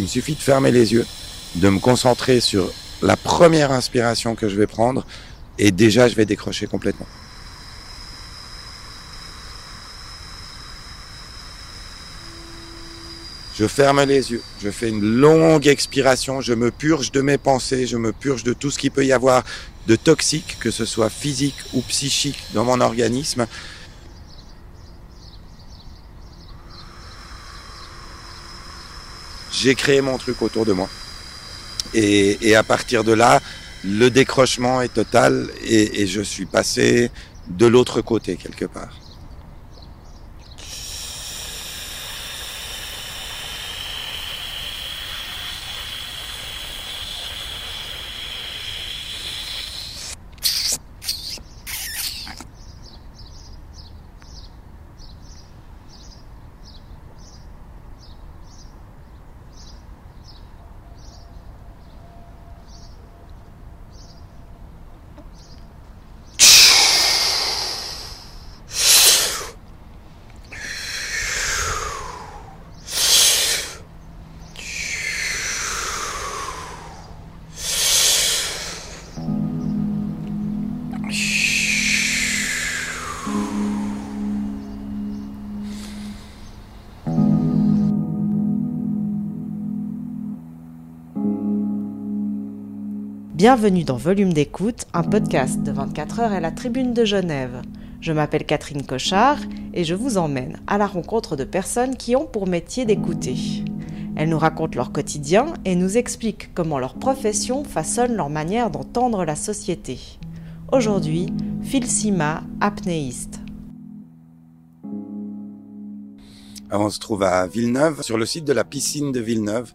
Il me suffit de fermer les yeux, de me concentrer sur la première inspiration que je vais prendre et déjà je vais décrocher complètement. Je ferme les yeux, je fais une longue expiration, je me purge de mes pensées, je me purge de tout ce qui peut y avoir de toxique, que ce soit physique ou psychique dans mon organisme. J'ai créé mon truc autour de moi. Et, à partir de là, le décrochement est total et je suis passé de l'autre côté quelque part. Bienvenue dans Volume d'écoute, un podcast de 24 heures à la Tribune de Genève. Je m'appelle Catherine Cochard et je vous emmène à la rencontre de personnes qui ont pour métier d'écouter. Elles nous racontent leur quotidien et nous expliquent comment leur profession façonne leur manière d'entendre la société. Aujourd'hui, Phil Sima, apnéiste. on se trouve à Villeneuve, sur le site de la piscine de Villeneuve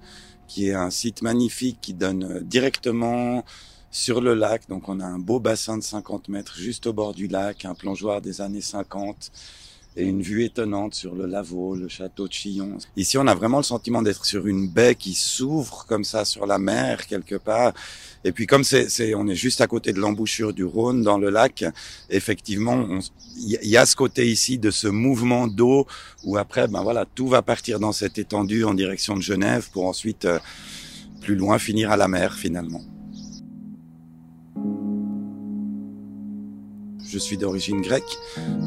qui est un site magnifique qui donne euh, directement sur le lac. Donc on a un beau bassin de 50 mètres juste au bord du lac, un plongeoir des années 50 et une vue étonnante sur le Lavaux, le château de Chillon. Ici, on a vraiment le sentiment d'être sur une baie qui s'ouvre comme ça sur la mer quelque part. Et puis comme c'est, on est juste à côté de l'embouchure du Rhône dans le lac, effectivement, il y, a ce côté ici de ce mouvement d'eau où après, ben voilà, tout va partir dans cette étendue en direction de Genève pour ensuite euh, plus loin finir à la mer finalement. Je suis d'origine grecque,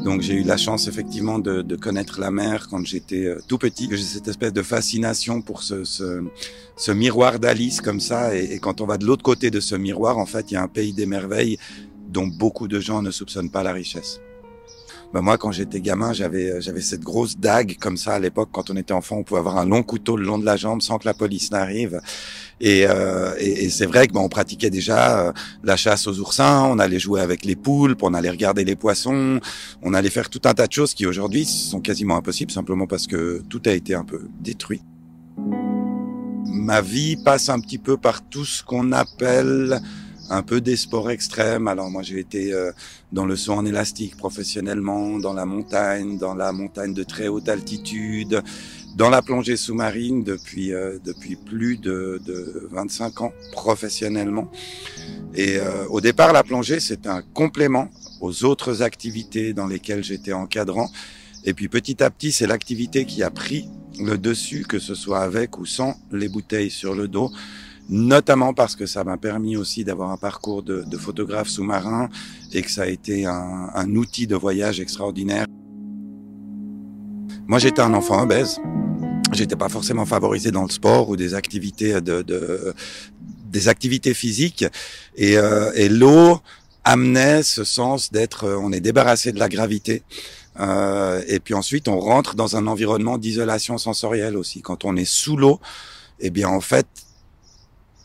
donc j'ai eu la chance effectivement de, de connaître la mer quand j'étais euh, tout petit. J'ai cette espèce de fascination pour ce, ce, ce miroir d'Alice comme ça, et, et, quand on va de l'autre côté de ce miroir, en fait, il y a un pays des merveilles dont beaucoup de gens ne soupçonnent pas la richesse. Ben moi, quand j'étais gamin, j'avais euh, j'avais cette grosse dague comme ça à l'époque. Quand on était enfant, on pouvait avoir un long couteau le long de la jambe sans que la police n'arrive. Et, euh, et, c'est vrai que ben, on pratiquait déjà euh, la chasse aux oursins. On allait jouer avec les poulpes, on allait regarder les poissons, on allait faire tout un tas de choses qui aujourd'hui sont quasiment impossibles simplement parce que tout a été un peu détruit. Ma vie passe un petit peu par tout ce qu'on appelle un peu des sports extrêmes. Alors moi j'ai été euh, dans le saut en élastique professionnellement, dans la montagne, dans la montagne de très haute altitude, dans la plongée sous-marine depuis euh, depuis plus de, de 25 ans professionnellement. Et euh, au départ la plongée c'est un complément aux autres activités dans lesquelles j'étais encadrant. Et puis petit à petit c'est l'activité qui a pris le dessus, que ce soit avec ou sans les bouteilles sur le dos notamment parce que ça m'a permis aussi d'avoir un parcours de, de photographe sous-marin et que ça a été un, un outil de voyage extraordinaire. Moi, j'étais un enfant obèse. J'étais pas forcément favorisé dans le sport ou des activités de, de des activités physiques et, euh, et l'eau amenait ce sens d'être, on est débarrassé de la gravité. Euh, et puis ensuite, on rentre dans un environnement d'isolation sensorielle aussi. Quand on est sous l'eau, eh bien en fait,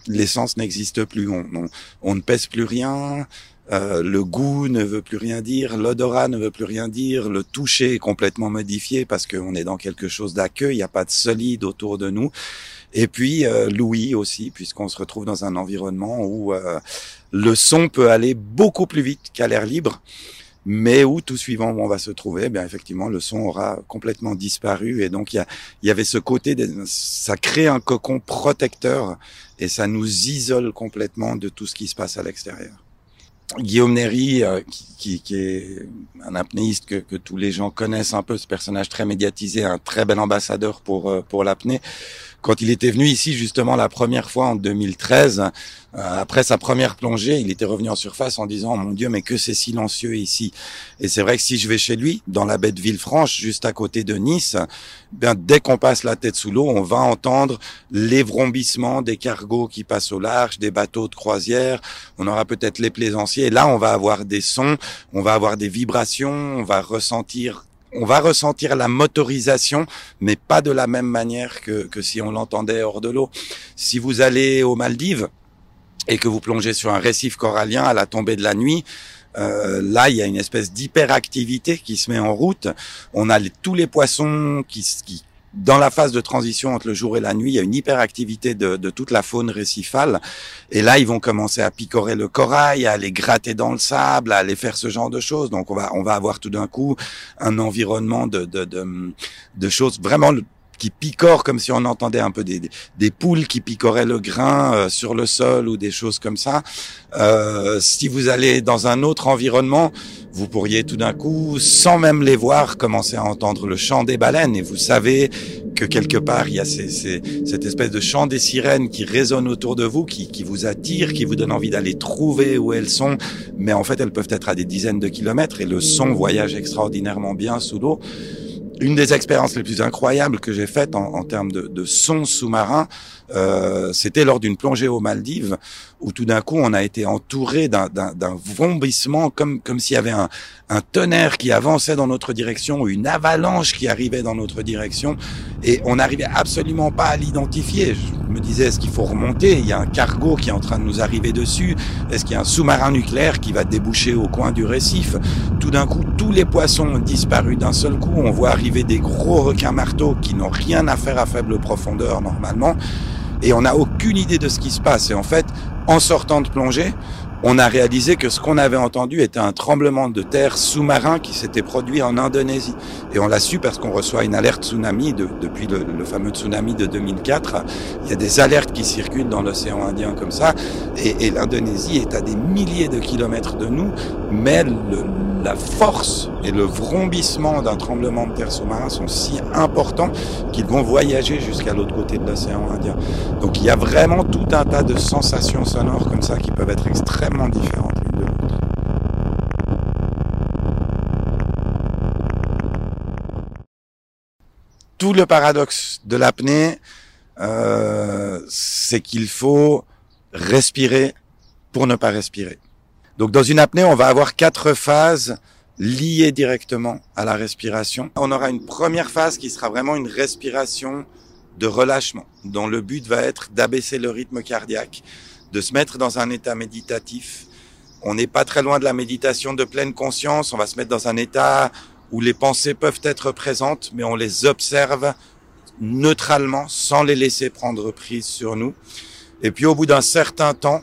l'essence n'existe plus. On, on, ne pèse plus rien. Euh, le goût ne veut plus rien dire, l'odorat ne veut plus rien dire, le toucher est complètement modifié parce qu'on est dans quelque chose d'accueil, il n'y a pas de solide autour de nous. Et puis euh, l'ouïe aussi, puisqu'on se retrouve dans un environnement où euh, le son peut aller beaucoup plus vite qu'à l'air libre mais où tout suivant on va se trouver, eh bien effectivement le son aura complètement disparu et donc il y, y avait ce côté, de, ça crée un cocon protecteur et ça nous isole complètement de tout ce qui se passe à l'extérieur. Guillaume Néry, euh, qui, qui, est un apnéiste que, que, tous les gens connaissent un peu, ce personnage très médiatisé, un très bel ambassadeur pour euh, pour l'apnée. Quand il était venu ici justement la première fois en 2013, euh, après sa première plongée, il était revenu en surface en disant mon Dieu mais que c'est silencieux ici. Et c'est vrai que si je vais chez lui, dans la baie de Villefranche, juste à côté de Nice, bien dès qu'on passe la tête sous l'eau, on va entendre les vrombissements des cargos qui passent au large, des bateaux de croisière. On aura peut-être les plaisanciers. Et là, on va avoir des sons, on va avoir des vibrations, on va ressentir on va ressentir la motorisation, mais pas de la même manière que, que si on l'entendait hors de l'eau. Si vous allez aux Maldives et que vous plongez sur un récif corallien à la tombée de la nuit, euh, là, il y a une espèce d'hyperactivité qui se met en route. On a tous les poissons qui, qui, dans la phase de transition entre le jour et la nuit, il y a une hyperactivité de, de toute la faune récifale. Et là, ils vont commencer à picorer le corail, à aller gratter dans le sable, à aller faire ce genre de choses. Donc, on va, on va avoir tout d'un coup un environnement de, de, de, de choses vraiment qui picorent comme si on entendait un peu des, des poules qui picoraient le grain euh, sur le sol ou des choses comme ça. Euh, si vous allez dans un autre environnement, vous pourriez tout d'un coup, sans même les voir, commencer à entendre le chant des baleines. Et vous savez que quelque part, il y a ces, ces, cette espèce de chant des sirènes qui résonne autour de vous, qui, qui vous attire, qui vous donne envie d'aller trouver où elles sont. Mais en fait, elles peuvent être à des dizaines de kilomètres et le son voyage extraordinairement bien sous l'eau une des expériences les plus incroyables que j'ai faites en, en, termes de, de son sous-marin, euh, c'était lors d'une plongée aux Maldives, où tout d'un coup on a été entouré d'un vrombissement, comme comme s'il y avait un, un, tonnerre qui avançait dans notre direction, une avalanche qui arrivait dans notre direction, et on n'arrivait absolument pas à l'identifier. Je me disais, est-ce qu'il faut remonter? Il y a un cargo qui est en train de nous arriver dessus. Est-ce qu'il y a un sous-marin nucléaire qui va déboucher au coin du récif? Tout d'un coup, tous les poissons ont disparu d'un seul coup. On voit arriver des gros requins marteaux qui n'ont rien à faire à faible profondeur normalement et on n'a aucune idée de ce qui se passe. Et en fait, en sortant de plongée, on a réalisé que ce qu'on avait entendu était un tremblement de terre sous-marin qui s'était produit en Indonésie. Et on l'a su parce qu'on reçoit une alerte tsunami de, depuis le, le, fameux tsunami de 2004. Il y a des alertes qui circulent dans l'océan Indien comme ça. Et, et l'Indonésie est à des milliers de kilomètres de nous, mais le, la force et le vrombissement d'un tremblement de terre sous-marin sont si importants qu'ils vont voyager jusqu'à l'autre côté de l'océan Indien. Donc il y a vraiment tout un tas de sensations sonores comme ça qui peuvent être extrêmement différentes l'une de l'autre. Tout le paradoxe de l'apnée, euh, c'est qu'il faut respirer pour ne pas respirer. Donc dans une apnée, on va avoir quatre phases liées directement à la respiration. On aura une première phase qui sera vraiment une respiration de relâchement, dont le but va être d'abaisser le rythme cardiaque, de se mettre dans un état méditatif. On n'est pas très loin de la méditation de pleine conscience, on va se mettre dans un état où les pensées peuvent être présentes, mais on les observe neutralement, sans les laisser prendre prise sur nous. Et puis au bout d'un certain temps,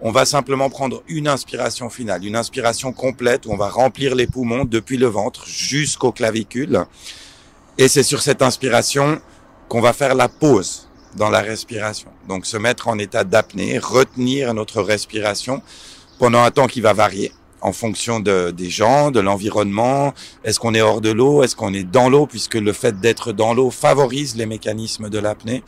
on va simplement prendre une inspiration finale, une inspiration complète où on va remplir les poumons depuis le ventre jusqu'aux clavicules. Et c'est sur cette inspiration qu'on va faire la pause dans la respiration. Donc se mettre en état d'apnée, retenir notre respiration pendant un temps qui va varier en fonction de, des gens, de l'environnement. Est-ce qu'on est hors de l'eau? Est-ce qu'on est dans l'eau? Puisque le fait d'être dans l'eau favorise les mécanismes de l'apnée.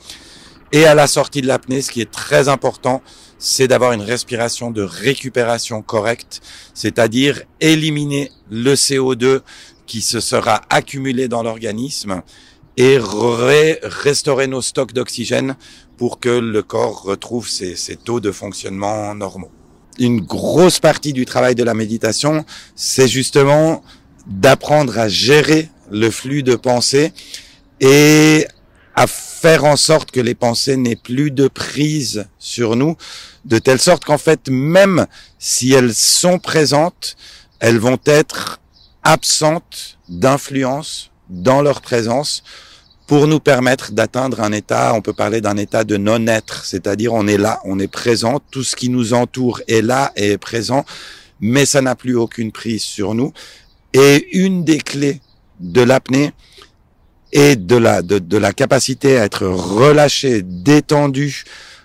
Et à la sortie de l'apnée, ce qui est très important, c'est d'avoir une respiration de récupération correcte, c'est-à-dire éliminer le CO2 qui se sera accumulé dans l'organisme et restaurer nos stocks d'oxygène pour que le corps retrouve ses, ses, taux de fonctionnement normaux. Une grosse partie du travail de la méditation, c'est justement d'apprendre à gérer le flux de pensée et à faire en sorte que les pensées n'aient plus de prise sur nous, de telle sorte qu'en fait, même si elles sont présentes, elles vont être absentes d'influence dans leur présence pour nous permettre d'atteindre un état, on peut parler d'un état de non-être, c'est-à-dire on est là, on est présent, tout ce qui nous entoure est là et est présent, mais ça n'a plus aucune prise sur nous. Et une des clés de l'apnée, et de la, de, de la capacité à être relâché, détendu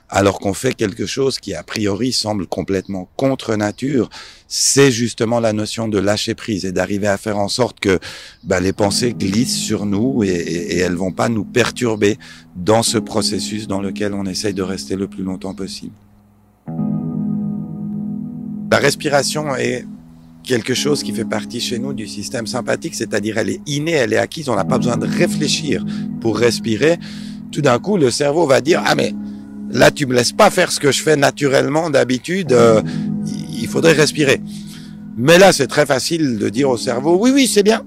alors qu'on fait quelque chose qui a priori semble complètement contre nature, c'est justement la notion de lâcher prise et d'arriver à faire en sorte que bah, les pensées glissent sur nous et, et, elles vont pas nous perturber dans ce processus dans lequel on essaye de rester le plus longtemps possible. La respiration est quelque chose qui fait partie chez nous du système sympathique, c'est-à-dire elle est innée, elle est acquise, on n'a pas besoin de réfléchir pour respirer. Tout d'un coup, le cerveau va dire ah mais là tu me laisses pas faire ce que je fais naturellement d'habitude, euh, il faudrait respirer. Mais là, c'est très facile de dire au cerveau oui oui c'est bien.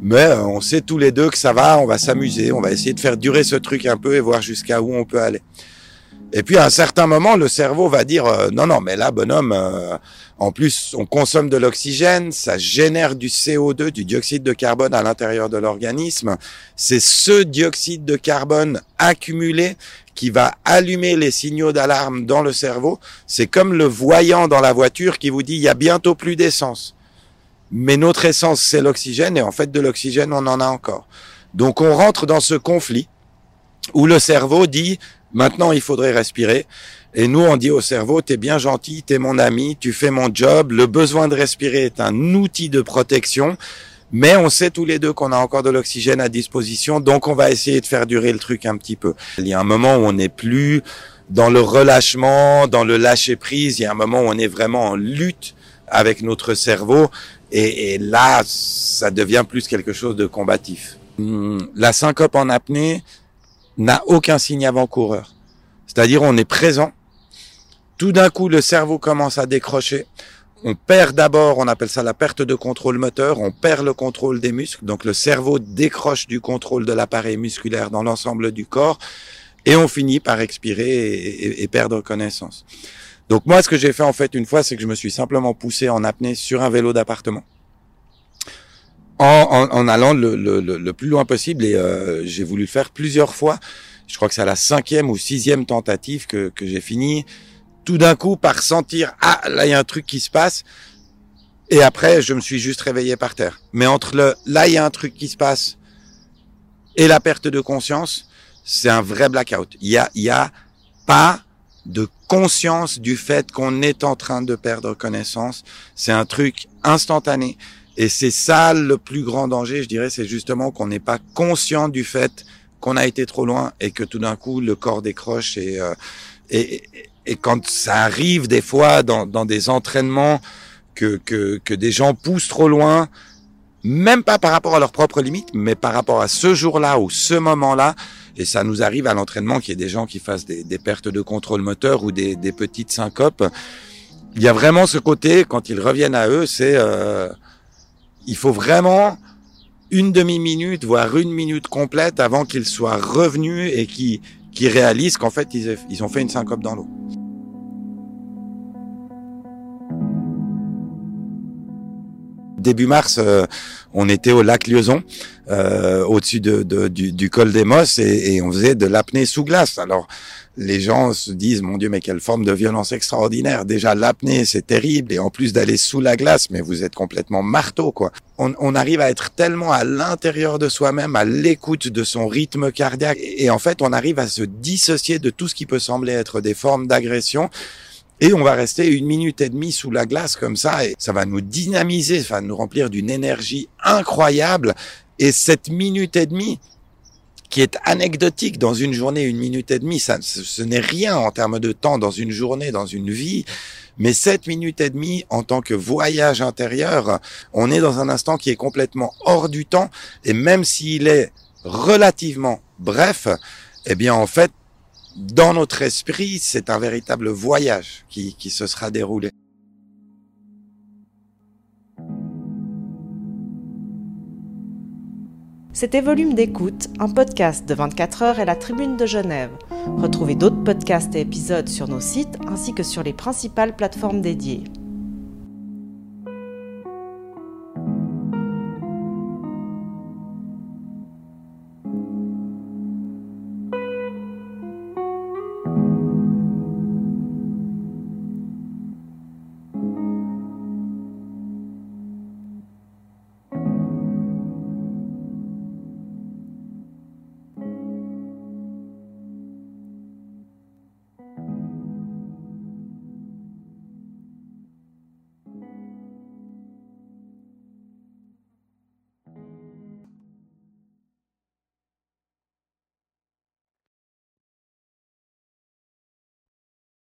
Mais euh, on sait tous les deux que ça va, on va s'amuser, on va essayer de faire durer ce truc un peu et voir jusqu'à où on peut aller. Et puis à un certain moment, le cerveau va dire euh, non non mais là bonhomme, euh, en plus on consomme de l'oxygène, ça génère du CO2, du dioxyde de carbone à l'intérieur de l'organisme. C'est ce dioxyde de carbone accumulé qui va allumer les signaux d'alarme dans le cerveau. C'est comme le voyant dans la voiture qui vous dit il y a bientôt plus d'essence. Mais notre essence c'est l'oxygène et en fait de l'oxygène on en a encore. Donc on rentre dans ce conflit où le cerveau dit Maintenant, il faudrait respirer. Et nous, on dit au cerveau, t'es bien gentil, t'es mon ami, tu fais mon job. Le besoin de respirer est un outil de protection. Mais on sait tous les deux qu'on a encore de l'oxygène à disposition, donc on va essayer de faire durer le truc un petit peu. Il y a un moment où on n'est plus dans le relâchement, dans le lâcher prise. Il y a un moment où on est vraiment en lutte avec notre cerveau, et, là, ça devient plus quelque chose de combatif. Hum, la syncope en apnée, n'a aucun signe avant-coureur. C'est-à-dire on est présent, tout d'un coup le cerveau commence à décrocher, on perd d'abord, on appelle ça la perte de contrôle moteur, on perd le contrôle des muscles, donc le cerveau décroche du contrôle de l'appareil musculaire dans l'ensemble du corps, et on finit par expirer et, et, perdre connaissance. Donc moi, ce que j'ai fait en fait une fois, c'est que je me suis simplement poussé en apnée sur un vélo d'appartement. En, en, allant le, le, le, plus loin possible et euh, j'ai voulu le faire plusieurs fois. Je crois que c'est la cinquième ou sixième tentative que, que j'ai fini tout d'un coup par sentir ah là il y a un truc qui se passe et après je me suis juste réveillé par terre. Mais entre le là il y a un truc qui se passe et la perte de conscience, c'est un vrai blackout. Il y a il y a pas de conscience du fait qu'on est en train de perdre connaissance. C'est un truc instantané. Et c'est ça le plus grand danger, je dirais, c'est justement qu'on n'est pas conscient du fait qu'on a été trop loin et que tout d'un coup le corps décroche et, euh, et, et quand ça arrive des fois dans, dans des entraînements que, que, que des gens poussent trop loin, même pas par rapport à leurs propres limites, mais par rapport à ce jour-là ou ce moment-là, et ça nous arrive à l'entraînement qu'il y ait des gens qui fassent des, des pertes de contrôle moteur ou des, des, petites syncopes. Il y a vraiment ce côté, quand ils reviennent à eux, c'est... Euh, il faut vraiment une demi-minute, voire une minute complète avant qu'ils soient revenus et qu'ils qui réalisent qu'en fait, ils, ils ont fait une syncope dans l'eau. Début mars, euh, on était au lac Lieuson, euh, au-dessus de, de, du, du, col des Mosses, et, et on faisait de l'apnée sous glace. Alors, les gens se disent, mon Dieu, mais quelle forme de violence extraordinaire. Déjà, l'apnée, c'est terrible. Et en plus d'aller sous la glace, mais vous êtes complètement marteau, quoi. On, on arrive à être tellement à l'intérieur de soi-même, à l'écoute de son rythme cardiaque. Et en fait, on arrive à se dissocier de tout ce qui peut sembler être des formes d'agression. Et on va rester une minute et demie sous la glace comme ça, et ça va nous dynamiser, ça va nous remplir d'une énergie incroyable. Et cette minute et demie, qui est anecdotique dans une journée, une minute et demie, ça, ce, n'est rien en termes de temps dans une journée, dans une vie. Mais sept minutes et demie en tant que voyage intérieur, on est dans un instant qui est complètement hors du temps. Et même s'il est relativement bref, eh bien, en fait, dans notre esprit, c'est un véritable voyage qui, se sera déroulé. C'était Volume d'écoute, un podcast de 24 heures et la Tribune de Genève. Retrouvez d'autres podcasts et épisodes sur nos sites ainsi que sur les principales plateformes dédiées.